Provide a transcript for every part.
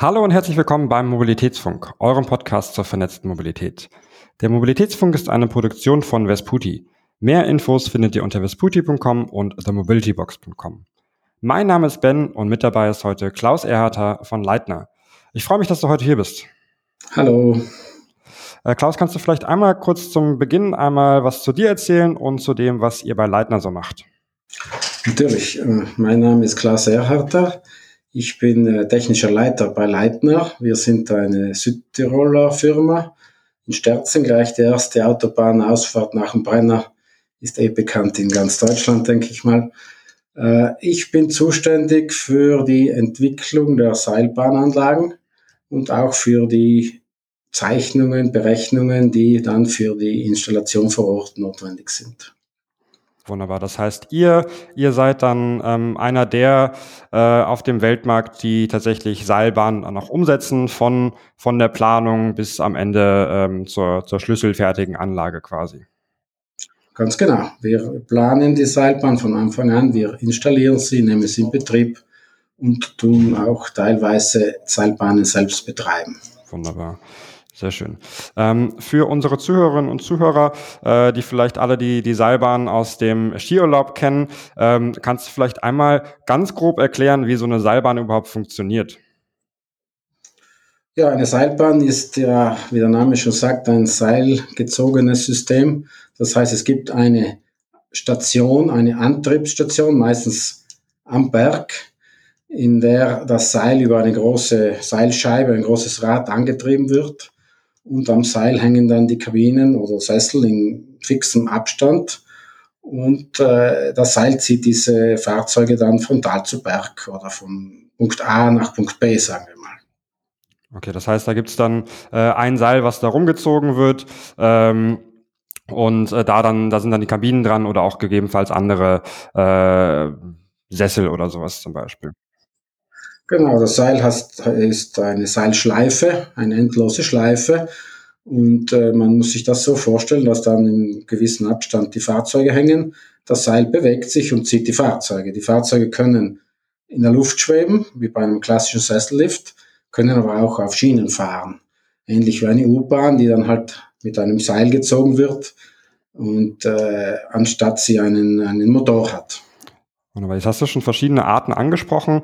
Hallo und herzlich willkommen beim Mobilitätsfunk, eurem Podcast zur vernetzten Mobilität. Der Mobilitätsfunk ist eine Produktion von Vesputi. Mehr Infos findet ihr unter vesputi.com und themobilitybox.com. Mein Name ist Ben und mit dabei ist heute Klaus Erharter von Leitner. Ich freue mich, dass du heute hier bist. Hallo. Äh, Klaus, kannst du vielleicht einmal kurz zum Beginn einmal was zu dir erzählen und zu dem, was ihr bei Leitner so macht? Natürlich. Äh, mein Name ist Klaus Erharter. Ich bin äh, technischer Leiter bei Leitner. Wir sind eine Südtiroler Firma. In Sterzen gleich die erste Autobahnausfahrt nach dem Brenner ist eh bekannt in ganz Deutschland, denke ich mal. Äh, ich bin zuständig für die Entwicklung der Seilbahnanlagen und auch für die Zeichnungen, Berechnungen, die dann für die Installation vor Ort notwendig sind. Wunderbar. Das heißt, ihr, ihr seid dann ähm, einer der äh, auf dem Weltmarkt, die tatsächlich Seilbahnen dann auch umsetzen, von, von der Planung bis am Ende ähm, zur, zur schlüsselfertigen Anlage quasi. Ganz genau. Wir planen die Seilbahn von Anfang an, wir installieren sie, nehmen sie in Betrieb und tun auch teilweise Seilbahnen selbst betreiben. Wunderbar. Sehr schön. Ähm, für unsere Zuhörerinnen und Zuhörer, äh, die vielleicht alle die, die Seilbahn aus dem Skiurlaub kennen, ähm, kannst du vielleicht einmal ganz grob erklären, wie so eine Seilbahn überhaupt funktioniert? Ja, eine Seilbahn ist ja, wie der Name schon sagt, ein seilgezogenes System. Das heißt, es gibt eine Station, eine Antriebsstation, meistens am Berg, in der das Seil über eine große Seilscheibe, ein großes Rad angetrieben wird und am Seil hängen dann die Kabinen oder Sessel in fixem Abstand und äh, das Seil zieht diese Fahrzeuge dann von Tal zu Berg oder von Punkt A nach Punkt B, sagen wir mal. Okay, das heißt, da gibt's dann äh, ein Seil, was da rumgezogen wird. Ähm und äh, da dann, da sind dann die Kabinen dran oder auch gegebenenfalls andere äh, Sessel oder sowas zum Beispiel. Genau, das Seil hast, ist eine Seilschleife, eine endlose Schleife. Und äh, man muss sich das so vorstellen, dass dann in gewissen Abstand die Fahrzeuge hängen. Das Seil bewegt sich und zieht die Fahrzeuge. Die Fahrzeuge können in der Luft schweben, wie bei einem klassischen Sessellift, können aber auch auf Schienen fahren. Ähnlich wie eine U-Bahn, die dann halt mit einem Seil gezogen wird und äh, anstatt sie einen, einen Motor hat. Wunderbar. Jetzt hast du schon verschiedene Arten angesprochen.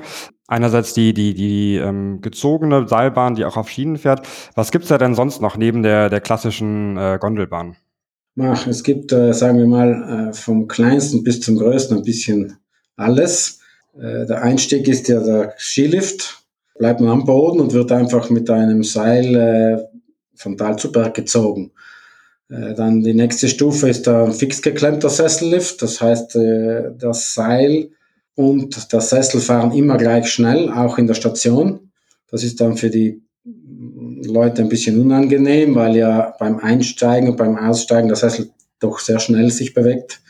Einerseits die, die, die ähm, gezogene Seilbahn, die auch auf Schienen fährt. Was gibt's da denn sonst noch neben der, der klassischen äh, Gondelbahn? Ach, es gibt, äh, sagen wir mal, äh, vom kleinsten bis zum größten ein bisschen alles. Äh, der Einstieg ist ja der Skilift. Bleibt man am Boden und wird einfach mit einem Seil äh, von Tal zu Berg gezogen. Äh, dann die nächste Stufe ist der fix geklemmter Sessellift. Das heißt, äh, das Seil und der Sessel fahren immer gleich schnell, auch in der Station. Das ist dann für die Leute ein bisschen unangenehm, weil ja beim Einsteigen und beim Aussteigen der Sessel doch sehr schnell sich bewegt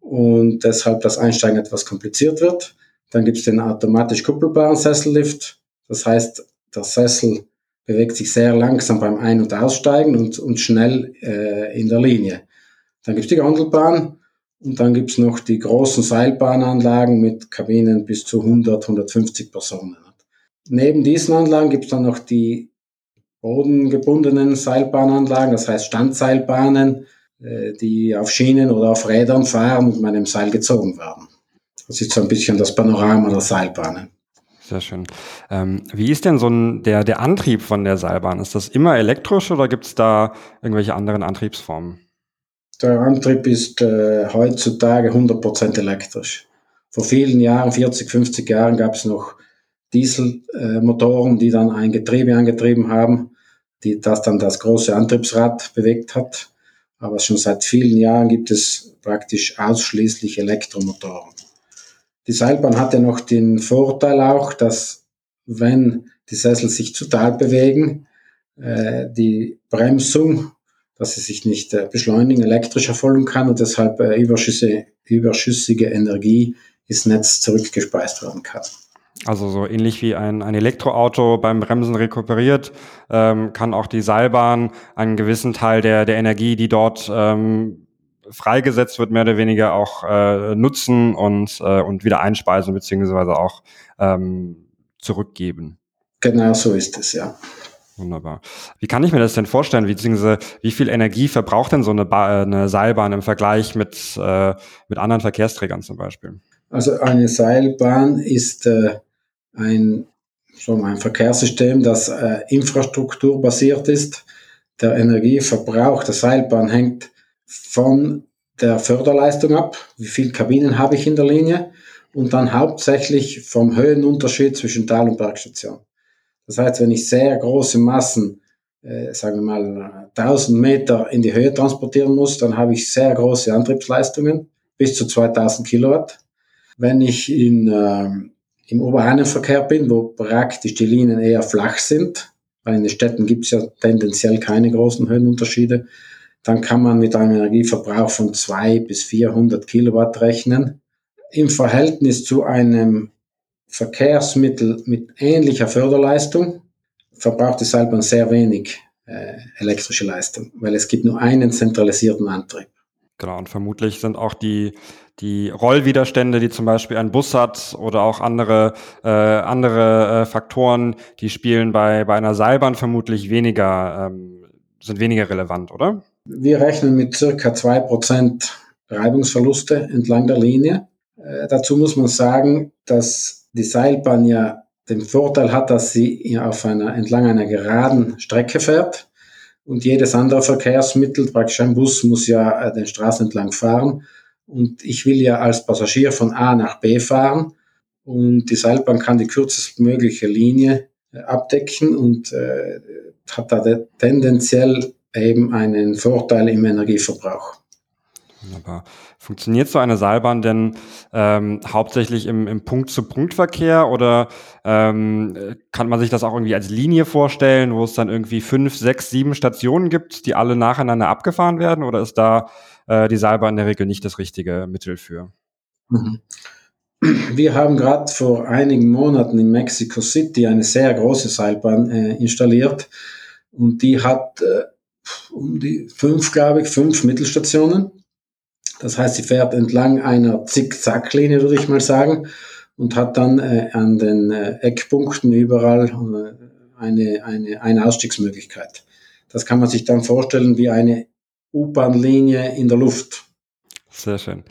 und deshalb das Einsteigen etwas kompliziert wird. Dann gibt es den automatisch kuppelbaren Sessellift. Das heißt, der Sessel bewegt sich sehr langsam beim Ein- und Aussteigen und, und schnell äh, in der Linie. Dann gibt es die Gondelbahn und dann gibt es noch die großen Seilbahnanlagen mit Kabinen bis zu 100, 150 Personen. Neben diesen Anlagen gibt es dann noch die bodengebundenen Seilbahnanlagen, das heißt Standseilbahnen, äh, die auf Schienen oder auf Rädern fahren und mit einem Seil gezogen werden. Das ist so ein bisschen das Panorama der Seilbahnen. Sehr schön. Ähm, wie ist denn so ein, der, der Antrieb von der Seilbahn? Ist das immer elektrisch oder gibt es da irgendwelche anderen Antriebsformen? Der Antrieb ist äh, heutzutage 100% elektrisch. Vor vielen Jahren, 40, 50 Jahren, gab es noch Dieselmotoren, äh, die dann ein Getriebe angetrieben haben, die das dann das große Antriebsrad bewegt hat. Aber schon seit vielen Jahren gibt es praktisch ausschließlich Elektromotoren. Die Seilbahn hat ja noch den Vorteil auch, dass wenn die Sessel sich zu Tal bewegen, äh, die Bremsung, dass sie sich nicht äh, beschleunigen, elektrisch erfolgen kann und deshalb äh, überschüssige, überschüssige Energie ins Netz zurückgespeist werden kann. Also so ähnlich wie ein, ein Elektroauto beim Bremsen rekuperiert, ähm, kann auch die Seilbahn einen gewissen Teil der, der Energie, die dort ähm, freigesetzt wird, mehr oder weniger auch äh, nutzen und, äh, und wieder einspeisen beziehungsweise auch ähm, zurückgeben. Genau so ist es, ja. Wunderbar. Wie kann ich mir das denn vorstellen? Beziehungsweise wie viel Energie verbraucht denn so eine, ba eine Seilbahn im Vergleich mit, äh, mit anderen Verkehrsträgern zum Beispiel? Also eine Seilbahn ist äh, ein, so ein Verkehrssystem, das äh, infrastrukturbasiert ist. Der Energieverbrauch der Seilbahn hängt von der Förderleistung ab, wie viele Kabinen habe ich in der Linie und dann hauptsächlich vom Höhenunterschied zwischen Tal- und Bergstation. Das heißt, wenn ich sehr große Massen, äh, sagen wir mal 1000 Meter in die Höhe transportieren muss, dann habe ich sehr große Antriebsleistungen, bis zu 2000 Kilowatt. Wenn ich in, äh, im Oberhahnenverkehr bin, wo praktisch die Linien eher flach sind, weil in den Städten gibt es ja tendenziell keine großen Höhenunterschiede, dann kann man mit einem Energieverbrauch von 200 bis 400 Kilowatt rechnen. Im Verhältnis zu einem Verkehrsmittel mit ähnlicher Förderleistung verbraucht die Seilbahn sehr wenig äh, elektrische Leistung, weil es gibt nur einen zentralisierten Antrieb. Genau, und vermutlich sind auch die, die Rollwiderstände, die zum Beispiel ein Bus hat oder auch andere, äh, andere äh, Faktoren, die spielen bei, bei einer Seilbahn vermutlich weniger, ähm, sind weniger relevant, oder? Wir rechnen mit circa zwei Prozent Reibungsverluste entlang der Linie. Äh, dazu muss man sagen, dass die Seilbahn ja den Vorteil hat, dass sie auf einer, entlang einer geraden Strecke fährt. Und jedes andere Verkehrsmittel, praktisch ein Bus, muss ja äh, den Straßen entlang fahren. Und ich will ja als Passagier von A nach B fahren. Und die Seilbahn kann die kürzestmögliche Linie äh, abdecken und äh, hat da tendenziell eben einen Vorteil im Energieverbrauch. Wunderbar. Funktioniert so eine Seilbahn denn ähm, hauptsächlich im, im Punkt-zu-Punkt-Verkehr oder ähm, kann man sich das auch irgendwie als Linie vorstellen, wo es dann irgendwie fünf, sechs, sieben Stationen gibt, die alle nacheinander abgefahren werden? Oder ist da äh, die Seilbahn in der Regel nicht das richtige Mittel für? Mhm. Wir haben gerade vor einigen Monaten in Mexico City eine sehr große Seilbahn äh, installiert und die hat äh, um die fünf, glaube ich, fünf Mittelstationen das heißt, sie fährt entlang einer Zickzacklinie, würde ich mal sagen, und hat dann äh, an den äh, Eckpunkten überall äh, eine, eine, eine Ausstiegsmöglichkeit. Das kann man sich dann vorstellen wie eine U-Bahn-Linie in der Luft. Sehr schön.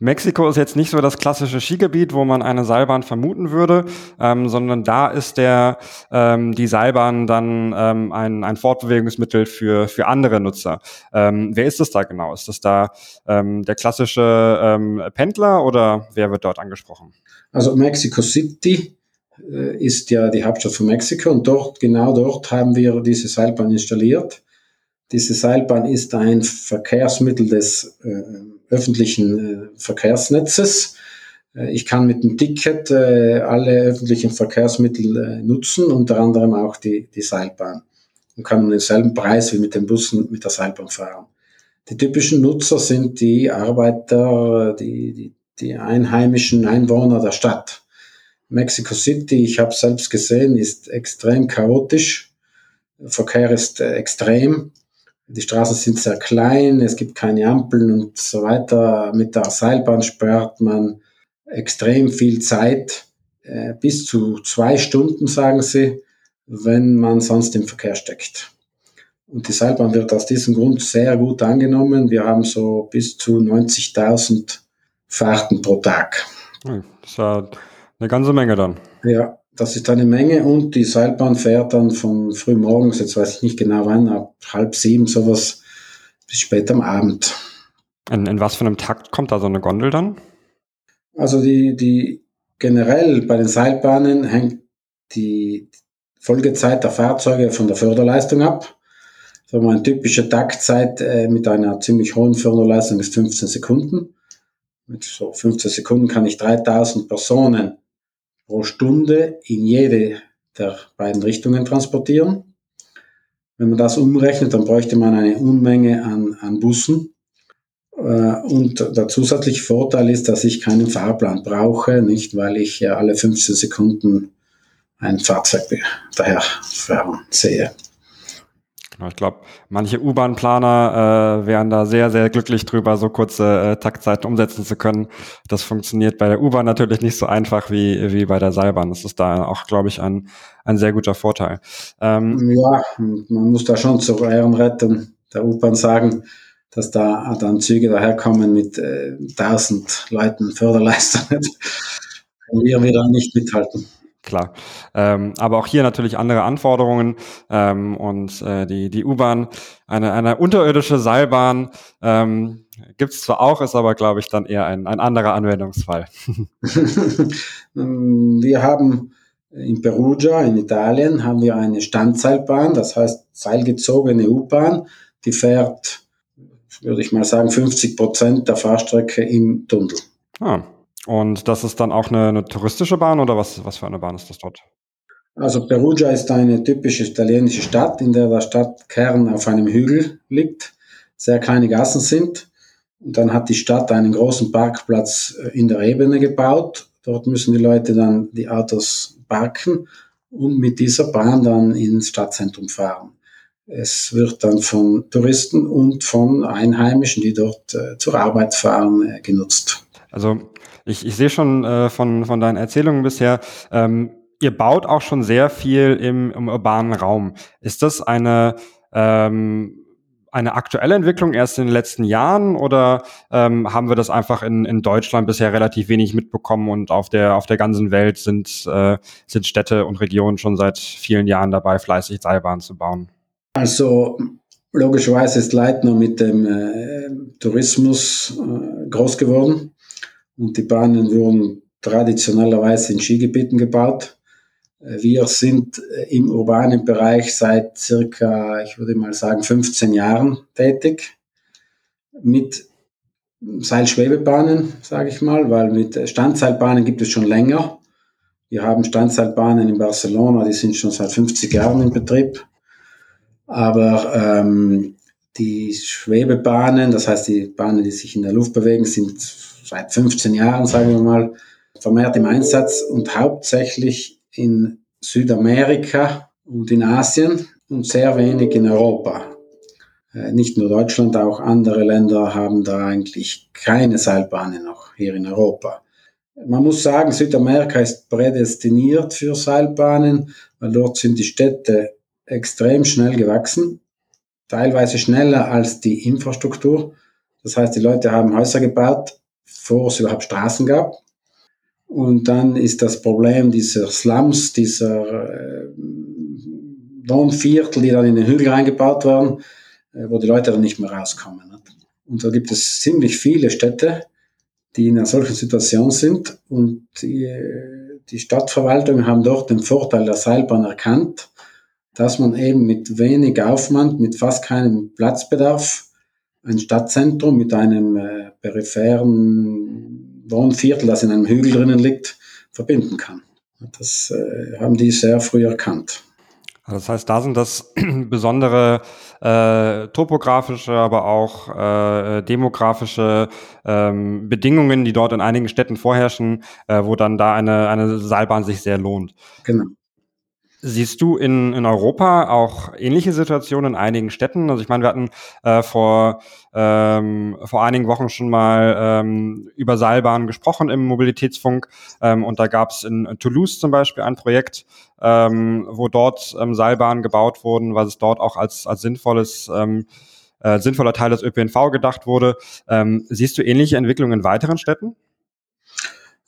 Mexiko ist jetzt nicht so das klassische Skigebiet, wo man eine Seilbahn vermuten würde, ähm, sondern da ist der ähm, die Seilbahn dann ähm, ein, ein Fortbewegungsmittel für für andere Nutzer. Ähm, wer ist das da genau? Ist das da ähm, der klassische ähm, Pendler oder wer wird dort angesprochen? Also Mexico City äh, ist ja die Hauptstadt von Mexiko und dort genau dort haben wir diese Seilbahn installiert. Diese Seilbahn ist ein Verkehrsmittel des äh, öffentlichen äh, Verkehrsnetzes. Äh, ich kann mit dem Ticket äh, alle öffentlichen Verkehrsmittel nutzen, unter anderem auch die, die Seilbahn und kann denselben Preis wie mit den Bussen mit der Seilbahn fahren. Die typischen Nutzer sind die Arbeiter, die, die, die einheimischen Einwohner der Stadt. Mexico City, ich habe selbst gesehen, ist extrem chaotisch. Verkehr ist extrem. Die Straßen sind sehr klein, es gibt keine Ampeln und so weiter. Mit der Seilbahn spart man extrem viel Zeit, äh, bis zu zwei Stunden, sagen sie, wenn man sonst im Verkehr steckt. Und die Seilbahn wird aus diesem Grund sehr gut angenommen. Wir haben so bis zu 90.000 Fahrten pro Tag. Das ist ja eine ganze Menge dann. Ja, das ist eine Menge und die Seilbahn fährt dann von früh morgens, jetzt weiß ich nicht genau wann, ab halb sieben sowas bis spät am Abend. In, in was für einem Takt kommt da so eine Gondel dann? Also die, die generell bei den Seilbahnen hängt die Folgezeit der Fahrzeuge von der Förderleistung ab. So eine typische Taktzeit äh, mit einer ziemlich hohen Förderleistung ist 15 Sekunden. Mit so 15 Sekunden kann ich 3000 Personen pro Stunde in jede der beiden Richtungen transportieren. Wenn man das umrechnet, dann bräuchte man eine Unmenge an, an Bussen. Äh, und der zusätzliche Vorteil ist, dass ich keinen Fahrplan brauche, nicht weil ich alle 15 Sekunden ein Fahrzeug daher fahren sehe. Ich glaube, manche U-Bahn-Planer äh, wären da sehr, sehr glücklich drüber, so kurze äh, Taktzeiten umsetzen zu können. Das funktioniert bei der U-Bahn natürlich nicht so einfach wie, wie bei der Seilbahn. Das ist da auch, glaube ich, ein, ein sehr guter Vorteil. Ähm, ja, man muss da schon zu Ehrenrettung der U-Bahn sagen, dass da dann Züge daherkommen mit äh, 1000 Leuten Förderleistungen. wir wieder nicht mithalten klar. Ähm, aber auch hier natürlich andere Anforderungen ähm, und äh, die, die U-Bahn, eine, eine unterirdische Seilbahn ähm, gibt es zwar auch, ist aber, glaube ich, dann eher ein, ein anderer Anwendungsfall. wir haben in Perugia, in Italien, haben wir eine Standseilbahn, das heißt seilgezogene U-Bahn, die fährt, würde ich mal sagen, 50 Prozent der Fahrstrecke im Tunnel. Ah, und das ist dann auch eine, eine touristische Bahn oder was, was für eine Bahn ist das dort? Also Perugia ist eine typische italienische Stadt, in der der Stadtkern auf einem Hügel liegt, sehr kleine Gassen sind. Und dann hat die Stadt einen großen Parkplatz äh, in der Ebene gebaut. Dort müssen die Leute dann die Autos parken und mit dieser Bahn dann ins Stadtzentrum fahren. Es wird dann von Touristen und von Einheimischen, die dort äh, zur Arbeit fahren, äh, genutzt. Also ich, ich sehe schon äh, von, von deinen Erzählungen bisher, ähm, ihr baut auch schon sehr viel im, im urbanen Raum. Ist das eine, ähm, eine aktuelle Entwicklung erst in den letzten Jahren oder ähm, haben wir das einfach in, in Deutschland bisher relativ wenig mitbekommen und auf der, auf der ganzen Welt sind, äh, sind Städte und Regionen schon seit vielen Jahren dabei, fleißig Seilbahnen zu bauen? Also logischerweise ist Leitner mit dem äh, Tourismus äh, groß geworden. Und die Bahnen wurden traditionellerweise in Skigebieten gebaut. Äh, wir sind äh, im urbanen Bereich seit circa, ich würde mal sagen, 15 Jahren tätig. Mit Seilschwebebahnen, sage ich mal, weil mit Standseilbahnen gibt es schon länger. Wir haben Standseilbahnen in Barcelona, die sind schon seit 50 Jahren in Betrieb. Aber ähm, die Schwebebahnen, das heißt die Bahnen, die sich in der Luft bewegen, sind seit 15 Jahren, sagen wir mal, vermehrt im Einsatz und hauptsächlich in Südamerika und in Asien und sehr wenig in Europa. Äh, nicht nur Deutschland, auch andere Länder haben da eigentlich keine Seilbahnen noch hier in Europa. Man muss sagen, Südamerika ist prädestiniert für Seilbahnen, weil dort sind die Städte extrem schnell gewachsen, teilweise schneller als die Infrastruktur. Das heißt, die Leute haben Häuser gebaut, bevor es überhaupt Straßen gab. Und dann ist das Problem dieser Slums, dieser äh, Wohnviertel, die dann in den Hügel reingebaut werden, äh, wo die Leute dann nicht mehr rauskommen. Und da gibt es ziemlich viele Städte, die in einer solchen Situation sind. Und die, die Stadtverwaltungen haben dort den Vorteil der Seilbahn erkannt, dass man eben mit wenig Aufwand, mit fast keinem Platzbedarf, ein Stadtzentrum mit einem äh, peripheren Wohnviertel, das in einem Hügel drinnen liegt, verbinden kann. Das äh, haben die sehr früh erkannt. Also das heißt, da sind das besondere äh, topografische, aber auch äh, demografische ähm, Bedingungen, die dort in einigen Städten vorherrschen, äh, wo dann da eine, eine Seilbahn sich sehr lohnt. Genau. Siehst du in, in Europa auch ähnliche Situationen in einigen Städten? Also ich meine, wir hatten äh, vor, ähm, vor einigen Wochen schon mal ähm, über Seilbahnen gesprochen im Mobilitätsfunk ähm, und da gab es in Toulouse zum Beispiel ein Projekt, ähm, wo dort ähm, Seilbahnen gebaut wurden, weil es dort auch als, als sinnvolles ähm, äh, sinnvoller Teil des ÖPNV gedacht wurde. Ähm, siehst du ähnliche Entwicklungen in weiteren Städten?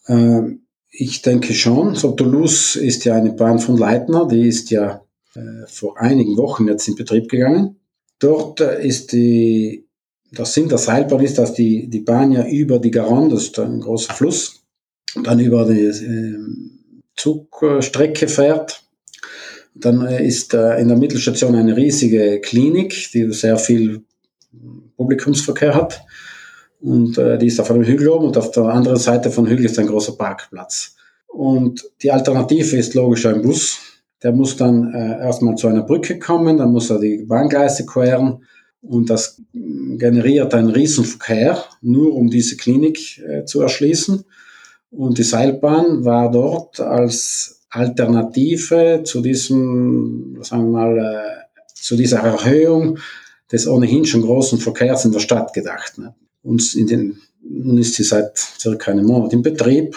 Ähm ich denke schon. So Toulouse ist ja eine Bahn von Leitner, die ist ja äh, vor einigen Wochen jetzt in Betrieb gegangen. Dort äh, ist die, der Sinn der Seilbahn ist, dass die, die Bahn ja über die Garonne, das ist ein großer Fluss, dann über die äh, Zugstrecke fährt. Dann äh, ist äh, in der Mittelstation eine riesige Klinik, die sehr viel Publikumsverkehr hat und äh, die ist auf einem Hügel oben und auf der anderen Seite von Hügel ist ein großer Parkplatz. Und die Alternative ist logisch ein Bus. Der muss dann äh, erstmal zu einer Brücke kommen, dann muss er die Bahngleise queren und das generiert einen Riesenverkehr, nur um diese Klinik äh, zu erschließen. Und die Seilbahn war dort als Alternative zu diesem, sagen wir mal, äh, zu dieser Erhöhung des ohnehin schon großen Verkehrs in der Stadt gedacht. Ne? Und in den, nun ist sie seit circa einem Monat in Betrieb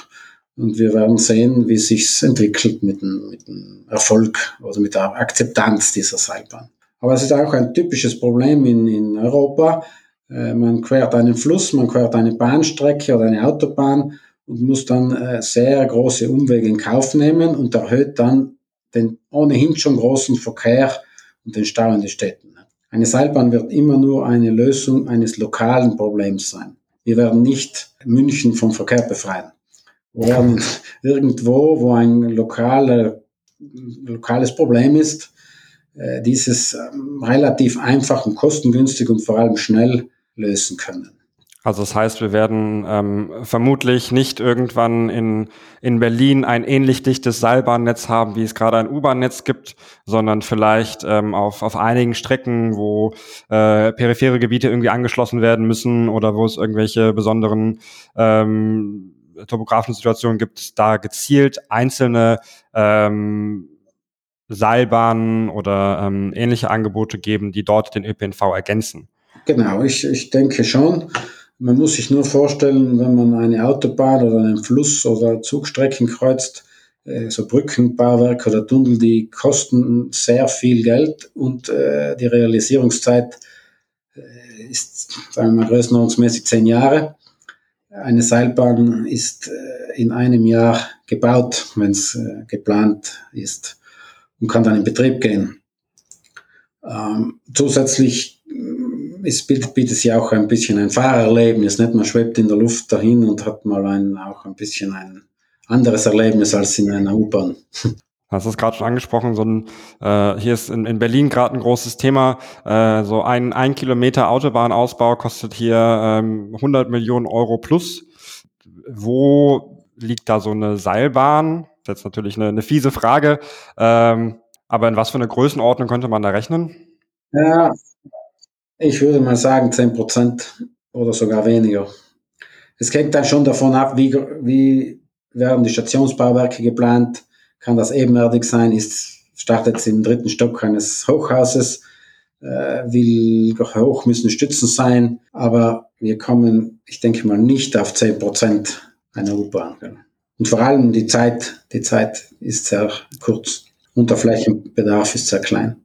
und wir werden sehen, wie sich entwickelt mit dem, mit dem Erfolg oder mit der Akzeptanz dieser Seilbahn. Aber es ist auch ein typisches Problem in, in Europa. Äh, man quert einen Fluss, man quert eine Bahnstrecke oder eine Autobahn und muss dann äh, sehr große Umwege in Kauf nehmen und erhöht dann den ohnehin schon großen Verkehr und den Stau in den Städten. Eine Seilbahn wird immer nur eine Lösung eines lokalen Problems sein. Wir werden nicht München vom Verkehr befreien. Wir werden irgendwo, wo ein lokale, lokales Problem ist, äh, dieses ähm, relativ einfach und kostengünstig und vor allem schnell lösen können. Also das heißt, wir werden ähm, vermutlich nicht irgendwann in, in Berlin ein ähnlich dichtes Seilbahnnetz haben, wie es gerade ein U-Bahn-Netz gibt, sondern vielleicht ähm, auf, auf einigen Strecken, wo äh, periphere Gebiete irgendwie angeschlossen werden müssen oder wo es irgendwelche besonderen ähm, topografischen Situationen gibt, da gezielt einzelne ähm, Seilbahnen oder ähm, ähnliche Angebote geben, die dort den ÖPNV ergänzen. Genau, ich, ich denke schon. Man muss sich nur vorstellen, wenn man eine Autobahn oder einen Fluss oder Zugstrecken kreuzt, äh, so Brückenbauwerke oder Tunnel, die kosten sehr viel Geld und äh, die Realisierungszeit äh, ist, sagen wir mal, größenordnungsmäßig zehn Jahre. Eine Seilbahn ist in einem Jahr gebaut, wenn es geplant ist und kann dann in Betrieb gehen. Ähm, zusätzlich es bietet, sich auch ein bisschen ein Fahrerlebnis, nicht? Man schwebt in der Luft dahin und hat mal ein, auch ein bisschen ein anderes Erlebnis als in einer U-Bahn. Hast du es gerade schon angesprochen, so ein, äh, hier ist in, in Berlin gerade ein großes Thema, äh, so ein, ein Kilometer Autobahnausbau kostet hier ähm, 100 Millionen Euro plus. Wo liegt da so eine Seilbahn? Das ist jetzt natürlich eine, eine fiese Frage, ähm, aber in was für eine Größenordnung könnte man da rechnen? Ja, ich würde mal sagen 10 Prozent oder sogar weniger. Es hängt dann schon davon ab, wie, wie werden die Stationsbauwerke geplant. Kann das ebenerdig sein? Ist, startet es im dritten Stock eines Hochhauses? Äh, wie hoch müssen Stützen sein? Aber wir kommen, ich denke mal, nicht auf 10 Prozent einer U-Bahn. Und vor allem die Zeit, die Zeit ist sehr kurz und der Flächenbedarf ist sehr klein.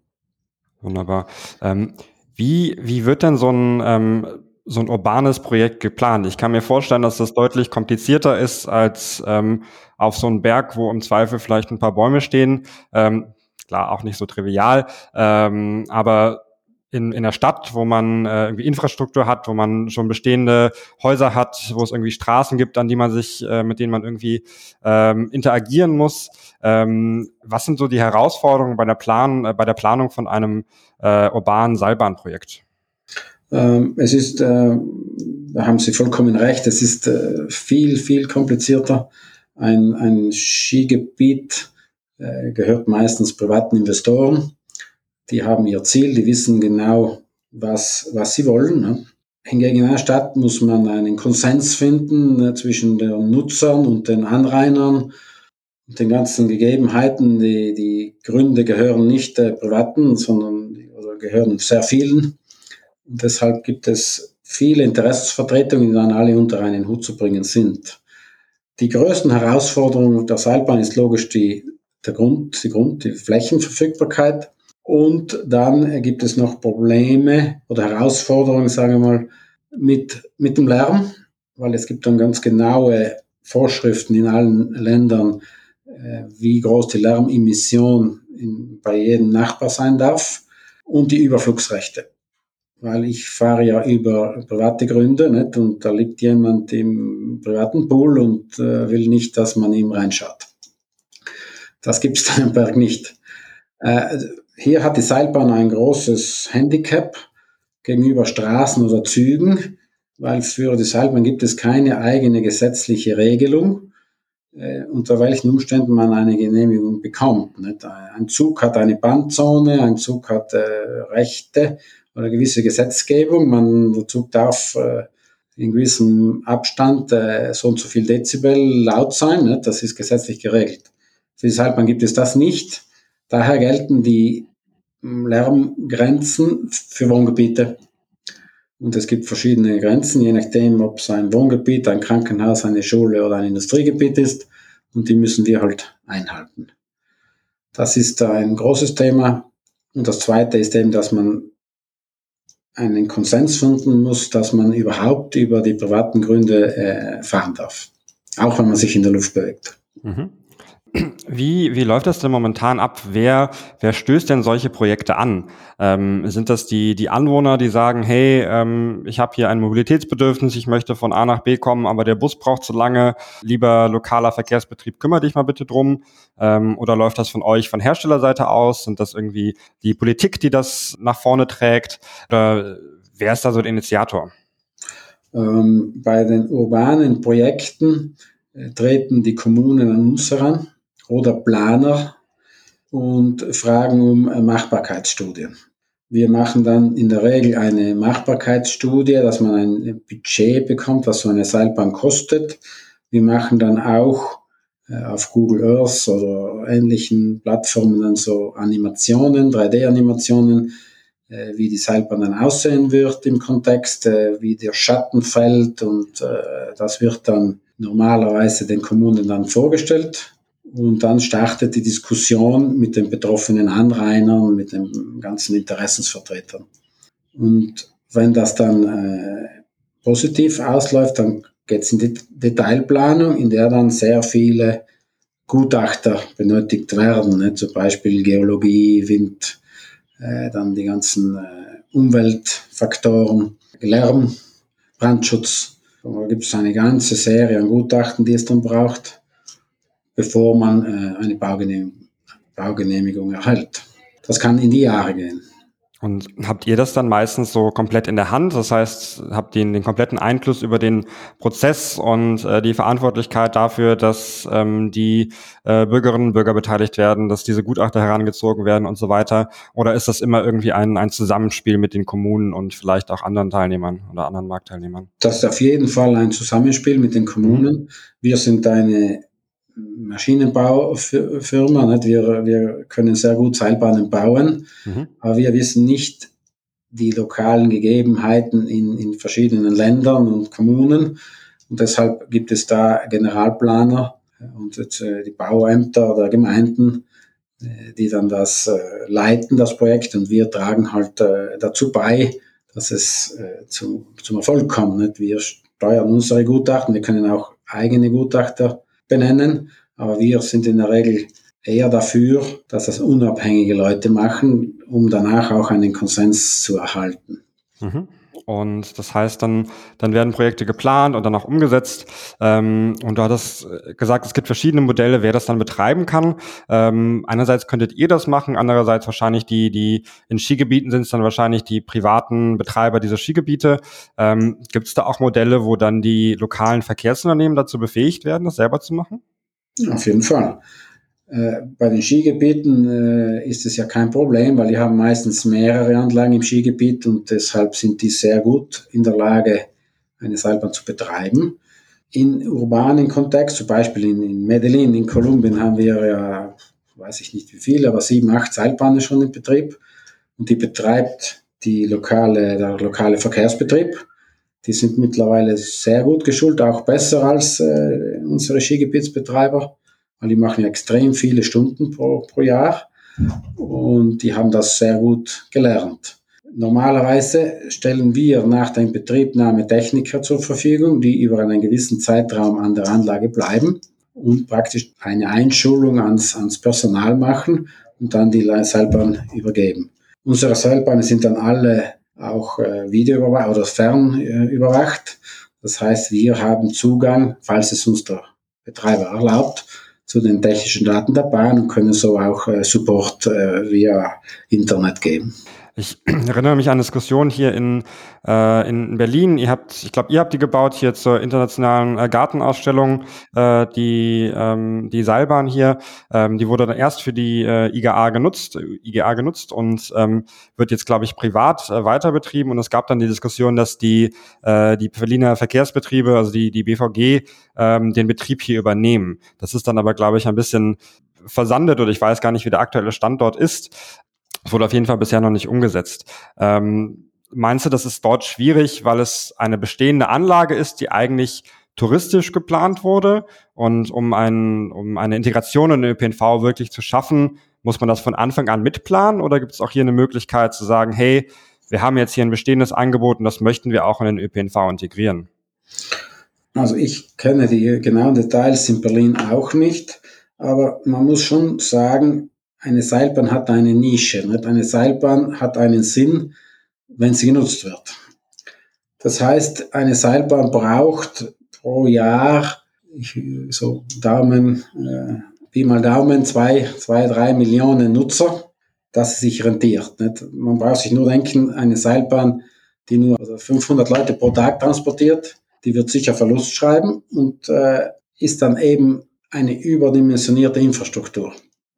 Wunderbar. Ähm, wie, wie wird denn so ein, ähm, so ein urbanes Projekt geplant? Ich kann mir vorstellen, dass das deutlich komplizierter ist als ähm, auf so einem Berg, wo im Zweifel vielleicht ein paar Bäume stehen. Ähm, klar, auch nicht so trivial, ähm, aber in, in der Stadt, wo man äh, irgendwie Infrastruktur hat, wo man schon bestehende Häuser hat, wo es irgendwie Straßen gibt, an die man sich, äh, mit denen man irgendwie ähm, interagieren muss. Ähm, was sind so die Herausforderungen bei der Plan, äh, bei der Planung von einem äh, urbanen Seilbahnprojekt? Ähm, es ist, äh, da haben Sie vollkommen recht, es ist äh, viel, viel komplizierter. Ein, ein Skigebiet äh, gehört meistens privaten Investoren die haben ihr Ziel, die wissen genau, was, was sie wollen. Ne? Hingegen in einer Stadt muss man einen Konsens finden ne, zwischen den Nutzern und den Anrainern und den ganzen Gegebenheiten. Die, die Gründe gehören nicht der Privaten, sondern oder gehören sehr vielen. Und deshalb gibt es viele Interessensvertretungen, die dann alle unter einen Hut zu bringen sind. Die größten Herausforderungen der Seilbahn ist logisch die, der Grund, die Grund, die Flächenverfügbarkeit. Und dann gibt es noch Probleme oder Herausforderungen, sagen wir mal, mit, mit dem Lärm, weil es gibt dann ganz genaue Vorschriften in allen Ländern, äh, wie groß die Lärmemission in, bei jedem Nachbar sein darf und die Überflugsrechte. Weil ich fahre ja über private Gründe nicht? und da liegt jemand im privaten Pool und äh, will nicht, dass man ihm reinschaut. Das gibt es dann im Berg nicht. Äh, hier hat die Seilbahn ein großes Handicap gegenüber Straßen oder Zügen, weil für die Seilbahn gibt es keine eigene gesetzliche Regelung, äh, unter welchen Umständen man eine Genehmigung bekommt. Nicht? Ein Zug hat eine Bandzone, ein Zug hat äh, Rechte oder gewisse Gesetzgebung. Man, der Zug darf äh, in gewissem Abstand äh, so und so viel Dezibel laut sein. Nicht? Das ist gesetzlich geregelt. Für die Seilbahn gibt es das nicht. Daher gelten die Lärmgrenzen für Wohngebiete. Und es gibt verschiedene Grenzen, je nachdem, ob es ein Wohngebiet, ein Krankenhaus, eine Schule oder ein Industriegebiet ist. Und die müssen wir halt einhalten. Das ist ein großes Thema. Und das zweite ist eben, dass man einen Konsens finden muss, dass man überhaupt über die privaten Gründe äh, fahren darf. Auch wenn man sich in der Luft bewegt. Mhm. Wie, wie läuft das denn momentan ab? Wer, wer stößt denn solche Projekte an? Ähm, sind das die, die Anwohner, die sagen, hey, ähm, ich habe hier ein Mobilitätsbedürfnis, ich möchte von A nach B kommen, aber der Bus braucht zu lange, lieber lokaler Verkehrsbetrieb, kümmere dich mal bitte drum. Ähm, oder läuft das von euch von Herstellerseite aus? Sind das irgendwie die Politik, die das nach vorne trägt? Oder wer ist da so der Initiator? Ähm, bei den urbanen Projekten äh, treten die Kommunen an uns heran oder Planer und fragen um Machbarkeitsstudien. Wir machen dann in der Regel eine Machbarkeitsstudie, dass man ein Budget bekommt, was so eine Seilbahn kostet. Wir machen dann auch äh, auf Google Earth oder ähnlichen Plattformen dann so Animationen, 3D-Animationen, äh, wie die Seilbahn dann aussehen wird im Kontext, äh, wie der Schatten fällt und das wird dann normalerweise den Kommunen dann vorgestellt und dann startet die Diskussion mit den betroffenen Anrainern, mit den ganzen Interessensvertretern. Und wenn das dann äh, positiv ausläuft, dann geht es in die Detailplanung, in der dann sehr viele Gutachter benötigt werden, ne? zum Beispiel Geologie, Wind, äh, dann die ganzen äh, Umweltfaktoren, Lärm, Brandschutz. Da gibt es eine ganze Serie an Gutachten, die es dann braucht bevor man äh, eine Baugenehmigung, Baugenehmigung erhält. Das kann in die Jahre gehen. Und habt ihr das dann meistens so komplett in der Hand? Das heißt, habt ihr den kompletten Einfluss über den Prozess und äh, die Verantwortlichkeit dafür, dass ähm, die äh, Bürgerinnen und Bürger beteiligt werden, dass diese Gutachter herangezogen werden und so weiter? Oder ist das immer irgendwie ein, ein Zusammenspiel mit den Kommunen und vielleicht auch anderen Teilnehmern oder anderen Marktteilnehmern? Das ist auf jeden Fall ein Zusammenspiel mit den Kommunen. Mhm. Wir sind eine Maschinenbaufirma. Nicht? Wir, wir können sehr gut Seilbahnen bauen, mhm. aber wir wissen nicht die lokalen Gegebenheiten in, in verschiedenen Ländern und Kommunen. Und deshalb gibt es da Generalplaner und äh, die Bauämter der Gemeinden, äh, die dann das äh, leiten, das Projekt. Und wir tragen halt dazu bei, dass es zu, zum Erfolg kommt. Nicht? Wir steuern unsere Gutachten, wir können auch eigene Gutachter benennen, aber wir sind in der Regel eher dafür, dass das unabhängige Leute machen, um danach auch einen Konsens zu erhalten. Mhm. Und das heißt, dann, dann werden Projekte geplant und dann auch umgesetzt. Ähm, und du hattest gesagt, es gibt verschiedene Modelle, wer das dann betreiben kann. Ähm, einerseits könntet ihr das machen, andererseits wahrscheinlich die, die in Skigebieten sind es dann wahrscheinlich die privaten Betreiber dieser Skigebiete. Ähm, gibt es da auch Modelle, wo dann die lokalen Verkehrsunternehmen dazu befähigt werden, das selber zu machen? Auf jeden Fall. Äh, bei den Skigebieten äh, ist es ja kein Problem, weil die haben meistens mehrere Anlagen im Skigebiet und deshalb sind die sehr gut in der Lage, eine Seilbahn zu betreiben. In urbanen Kontext, zum Beispiel in, in Medellin, in Kolumbien, haben wir ja, weiß ich nicht wie viele, aber sieben, acht Seilbahnen schon in Betrieb und die betreibt die lokale, der lokale Verkehrsbetrieb. Die sind mittlerweile sehr gut geschult, auch besser als äh, unsere Skigebietsbetreiber weil die machen extrem viele Stunden pro, pro Jahr und die haben das sehr gut gelernt. Normalerweise stellen wir nach der Inbetriebnahme Techniker zur Verfügung, die über einen gewissen Zeitraum an der Anlage bleiben und praktisch eine Einschulung ans, ans Personal machen und dann die Seilbahn übergeben. Unsere Seilbahnen sind dann alle auch äh, videoüberwacht oder fernüberwacht. Das heißt, wir haben Zugang, falls es uns der Betreiber erlaubt, zu den technischen Daten der Bahn und können so auch äh, Support äh, via Internet geben. Ich erinnere mich an Diskussionen hier in, äh, in Berlin. Ihr habt, ich glaube, ihr habt die gebaut hier zur internationalen äh, Gartenausstellung, äh, die, ähm, die Seilbahn hier. Ähm, die wurde dann erst für die äh, IGA genutzt, IGA genutzt und ähm, wird jetzt, glaube ich, privat äh, weiter. Und es gab dann die Diskussion, dass die, äh, die Berliner Verkehrsbetriebe, also die, die BVG, ähm, den Betrieb hier übernehmen. Das ist dann aber, glaube ich, ein bisschen versandet oder ich weiß gar nicht, wie der aktuelle Standort ist. Es wurde auf jeden Fall bisher noch nicht umgesetzt. Ähm, meinst du, das ist dort schwierig, weil es eine bestehende Anlage ist, die eigentlich touristisch geplant wurde? Und um, ein, um eine Integration in den ÖPNV wirklich zu schaffen, muss man das von Anfang an mitplanen? Oder gibt es auch hier eine Möglichkeit zu sagen, hey, wir haben jetzt hier ein bestehendes Angebot und das möchten wir auch in den ÖPNV integrieren? Also ich kenne die genauen Details in Berlin auch nicht, aber man muss schon sagen, eine Seilbahn hat eine Nische. Nicht? Eine Seilbahn hat einen Sinn, wenn sie genutzt wird. Das heißt, eine Seilbahn braucht pro Jahr, ich, so Daumen, äh, wie mal Daumen, zwei, zwei, drei Millionen Nutzer, dass es sich rentiert. Nicht? Man braucht sich nur denken, eine Seilbahn, die nur 500 Leute pro Tag transportiert, die wird sicher Verlust schreiben und äh, ist dann eben eine überdimensionierte Infrastruktur.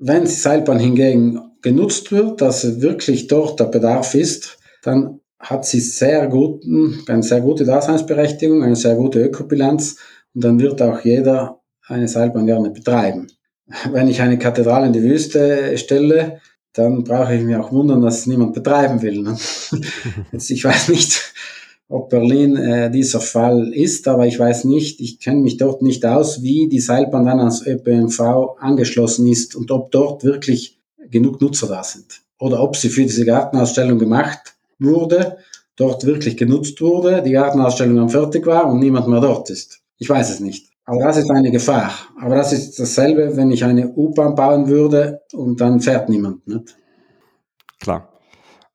Wenn die Seilbahn hingegen genutzt wird, dass wirklich dort der Bedarf ist, dann hat sie sehr guten, eine sehr gute Daseinsberechtigung, eine sehr gute Ökobilanz und dann wird auch jeder eine Seilbahn gerne betreiben. Wenn ich eine Kathedrale in die Wüste stelle, dann brauche ich mich auch wundern, dass niemand betreiben will. Ne? Jetzt, ich weiß nicht, ob Berlin äh, dieser Fall ist, aber ich weiß nicht, ich kenne mich dort nicht aus, wie die Seilbahn dann ans ÖPNV angeschlossen ist und ob dort wirklich genug Nutzer da sind. Oder ob sie für diese Gartenausstellung gemacht wurde, dort wirklich genutzt wurde, die Gartenausstellung dann fertig war und niemand mehr dort ist. Ich weiß es nicht. Aber das ist eine Gefahr. Aber das ist dasselbe, wenn ich eine U-Bahn bauen würde und dann fährt niemand. Nicht? Klar.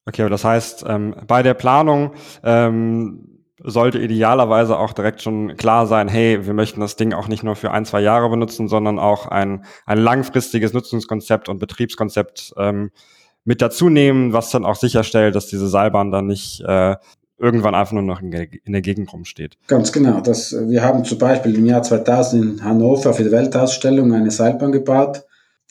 Okay, das heißt, ähm, bei der Planung ähm, sollte idealerweise auch direkt schon klar sein, hey, wir möchten das Ding auch nicht nur für ein, zwei Jahre benutzen, sondern auch ein, ein langfristiges Nutzungskonzept und Betriebskonzept ähm, mit dazu nehmen, was dann auch sicherstellt, dass diese Seilbahn dann nicht äh, irgendwann einfach nur noch in, in, der Gegend rumsteht. Ganz genau. Das, wir haben zum Beispiel im Jahr 2000 in Hannover für die Weltausstellung eine Seilbahn gebaut.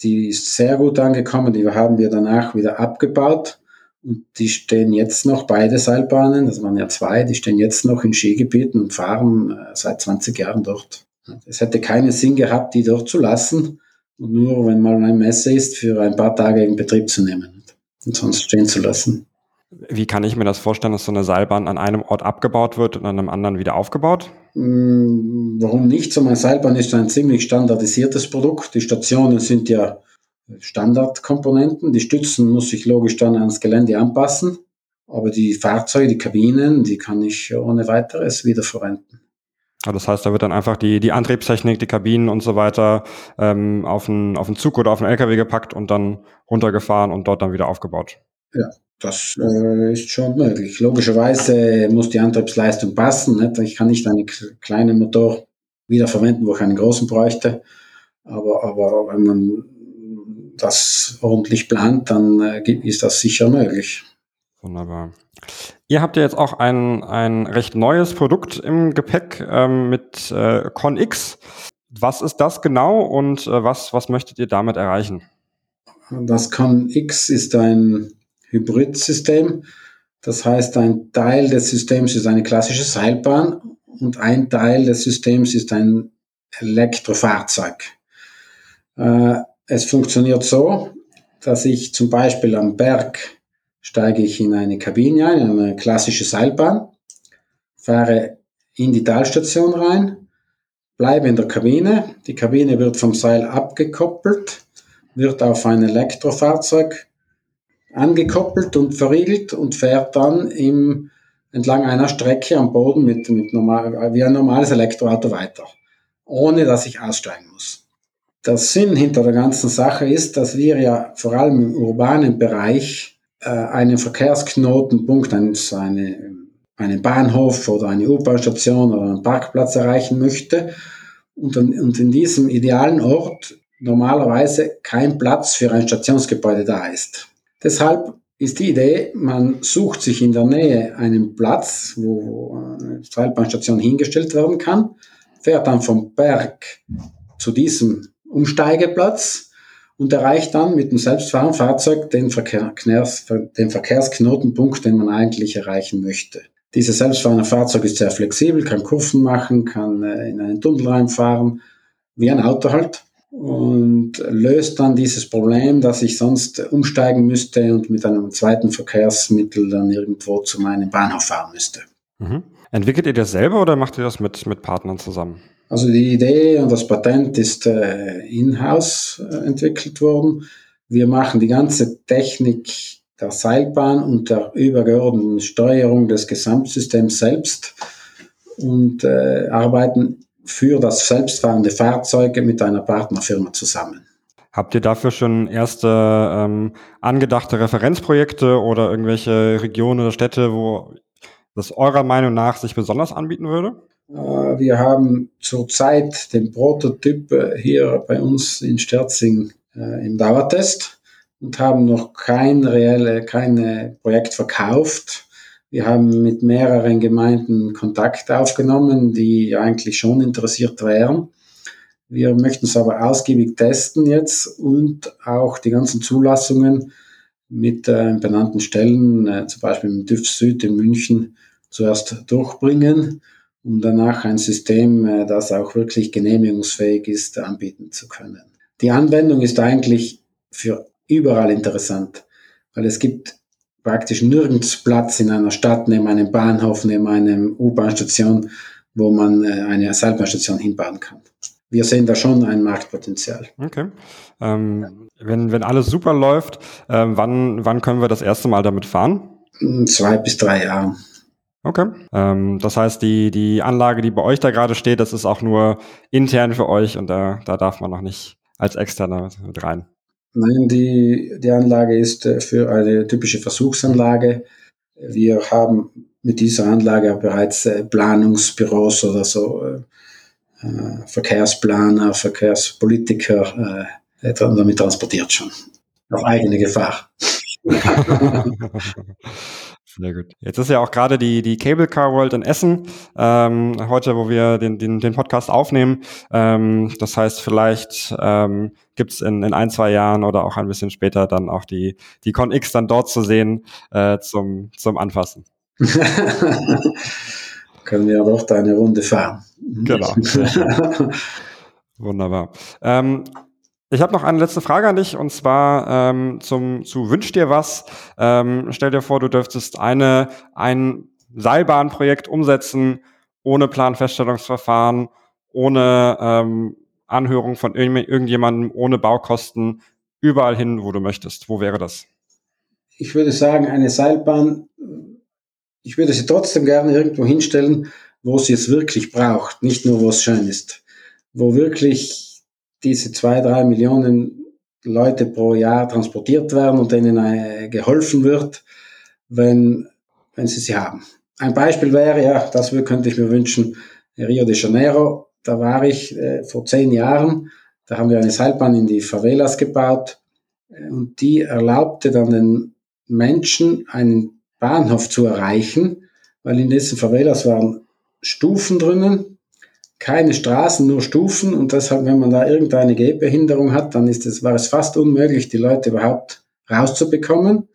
Die ist sehr gut angekommen. Die haben wir danach wieder abgebaut. Und die stehen jetzt noch, beide Seilbahnen, das waren ja zwei, die stehen jetzt noch in Skigebieten und fahren äh, seit 20 Jahren dort. Es hätte keinen Sinn gehabt, die dort zu lassen und nur, wenn mal eine Messe ist, für ein paar Tage in Betrieb zu nehmen und sonst stehen zu lassen. Wie kann ich mir das vorstellen, dass so eine Seilbahn an einem Ort abgebaut wird und an einem anderen wieder aufgebaut? Mm, warum nicht? So eine Seilbahn ist ein ziemlich standardisiertes Produkt. Die Stationen sind ja Standardkomponenten. Die Stützen muss ich logisch dann ans Gelände anpassen. Aber die Fahrzeuge, die Kabinen, die kann ich ohne weiteres wiederverwenden. Ja, das heißt, da wird dann einfach die, die Antriebstechnik, die Kabinen und so weiter ähm, auf, einen, auf einen Zug oder auf einen LKW gepackt und dann runtergefahren und dort dann wieder aufgebaut. Ja, das äh, ist schon möglich. Logischerweise muss die Antriebsleistung passen. Nicht? Ich kann nicht einen kleinen Motor wiederverwenden, wo ich einen großen bräuchte. Aber, aber wenn man das ordentlich plant, dann äh, ist das sicher möglich. Wunderbar. Ihr habt ja jetzt auch ein, ein recht neues Produkt im Gepäck ähm, mit äh, ConX. Was ist das genau und äh, was, was möchtet ihr damit erreichen? Das ConX ist ein Hybridsystem. Das heißt, ein Teil des Systems ist eine klassische Seilbahn und ein Teil des Systems ist ein Elektrofahrzeug. Äh, es funktioniert so, dass ich zum Beispiel am Berg steige ich in eine Kabine ein, eine klassische Seilbahn, fahre in die Talstation rein, bleibe in der Kabine. Die Kabine wird vom Seil abgekoppelt, wird auf ein Elektrofahrzeug angekoppelt und verriegelt und fährt dann im, entlang einer Strecke am Boden mit, mit normal, wie ein normales Elektroauto weiter, ohne dass ich aussteigen muss. Der Sinn hinter der ganzen Sache ist, dass wir ja vor allem im urbanen Bereich äh, einen Verkehrsknotenpunkt, einen, eine, einen Bahnhof oder eine U-Bahn-Station oder einen Parkplatz erreichen möchte und, und in diesem idealen Ort normalerweise kein Platz für ein Stationsgebäude da ist. Deshalb ist die Idee, man sucht sich in der Nähe einen Platz, wo eine Seilbahnstation hingestellt werden kann, fährt dann vom Berg zu diesem Umsteigeplatz und erreicht dann mit dem selbstfahrenden Fahrzeug den, Verkehrs, den Verkehrsknotenpunkt, den man eigentlich erreichen möchte. Dieses selbstfahrende Fahrzeug ist sehr flexibel, kann Kurven machen, kann äh, in einen Tunnel reinfahren, wie ein Auto halt. und löst dann dieses Problem, dass ich sonst umsteigen müsste und mit einem zweiten Verkehrsmittel dann irgendwo zu meinem Bahnhof fahren müsste. Mhm. Entwickelt ihr das selber oder macht ihr das mit, mit Partnern zusammen? Also die Idee und das Patent ist äh, in-house äh, entwickelt worden. Wir machen die ganze Technik der Seilbahn und der übergeordneten Steuerung des Gesamtsystems selbst und äh, arbeiten für das selbstfahrende Fahrzeug mit einer Partnerfirma zusammen. Habt ihr dafür schon erste ähm, angedachte Referenzprojekte oder irgendwelche Regionen oder Städte, wo das eurer Meinung nach sich besonders anbieten würde? Äh, wir haben zurzeit den Prototyp äh, hier bei uns in Sterzing äh, im Dauertest und haben noch kein reelle, kein Projekt verkauft. Wir haben mit mehreren Gemeinden Kontakt aufgenommen, die eigentlich schon interessiert wären. Wir möchten es aber ausgiebig testen jetzt und auch die ganzen Zulassungen mit äh, benannten Stellen, äh, zum Beispiel im TÜV Süd in München, zuerst durchbringen, um danach ein System, äh, das auch wirklich genehmigungsfähig ist, anbieten zu können. Die Anwendung ist eigentlich für überall interessant, weil es gibt praktisch nirgends Platz in einer Stadt, neben einem Bahnhof, neben einem U-Bahn-Station, wo man äh, eine Seilbahnstation hinbauen kann. Wir sehen da schon ein Marktpotenzial. Okay. Ähm, wenn, wenn alles super läuft, äh, wann, wann können wir das erste Mal damit fahren? In zwei bis drei Jahren. Okay. Ähm, das heißt, die, die Anlage, die bei euch da gerade steht, das ist auch nur intern für euch und da, da darf man noch nicht als externer mit rein. Nein, die, die Anlage ist äh, für eine typische Versuchsanlage. Wir haben mit dieser Anlage bereits äh, Planungsbüros oder so, äh, Verkehrsplaner, Verkehrspolitiker damit transportiert schon. Auf eigene Gefahr. Sehr gut. Jetzt ist ja auch gerade die, die Cable Car World in Essen, ähm, heute, wo wir den, den, den Podcast aufnehmen. Ähm, das heißt, vielleicht ähm, gibt in, in ein, zwei Jahren oder auch ein bisschen später dann auch die, die ConX dann dort zu sehen äh, zum, zum Anfassen. Können wir doch da eine Runde fahren. Genau. Wunderbar. Ähm, ich habe noch eine letzte Frage an dich und zwar ähm, zum zu Wünsch dir was. Ähm, stell dir vor, du dürftest eine ein Seilbahnprojekt umsetzen ohne Planfeststellungsverfahren, ohne ähm, Anhörung von irgend irgendjemandem, ohne Baukosten, überall hin, wo du möchtest. Wo wäre das? Ich würde sagen, eine Seilbahn. Ich würde sie trotzdem gerne irgendwo hinstellen, wo sie es wirklich braucht, nicht nur wo es schön ist, wo wirklich diese zwei, drei Millionen Leute pro Jahr transportiert werden und denen äh, geholfen wird, wenn, wenn sie sie haben. Ein Beispiel wäre, ja, das könnte ich mir wünschen, Rio de Janeiro. Da war ich äh, vor zehn Jahren, da haben wir eine Seilbahn in die Favelas gebaut äh, und die erlaubte dann den Menschen einen Bahnhof zu erreichen, weil in diesen Favelas waren Stufen drinnen, keine Straßen, nur Stufen und deshalb, wenn man da irgendeine Gehbehinderung hat, dann ist es, war es fast unmöglich, die Leute überhaupt rauszubekommen.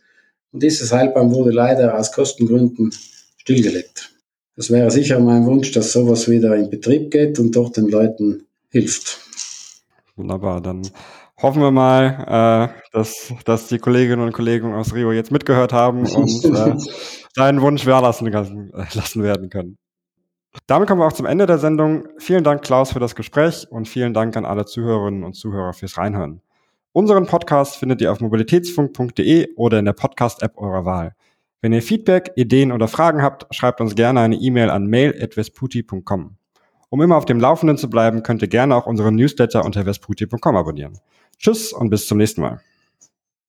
Und diese Seilbahn wurde leider aus Kostengründen stillgelegt. Das wäre sicher mein Wunsch, dass sowas wieder in Betrieb geht und dort den Leuten hilft. Wunderbar, dann hoffen wir mal, äh, dass, dass die Kolleginnen und Kollegen aus Rio jetzt mitgehört haben und äh, deinen Wunsch wahr lassen, lassen werden können. Damit kommen wir auch zum Ende der Sendung. Vielen Dank, Klaus, für das Gespräch und vielen Dank an alle Zuhörerinnen und Zuhörer fürs Reinhören. Unseren Podcast findet ihr auf mobilitätsfunk.de oder in der Podcast-App eurer Wahl. Wenn ihr Feedback, Ideen oder Fragen habt, schreibt uns gerne eine E-Mail an mail.vesputi.com. Um immer auf dem Laufenden zu bleiben, könnt ihr gerne auch unseren Newsletter unter vesputi.com abonnieren. Tschüss und bis zum nächsten Mal.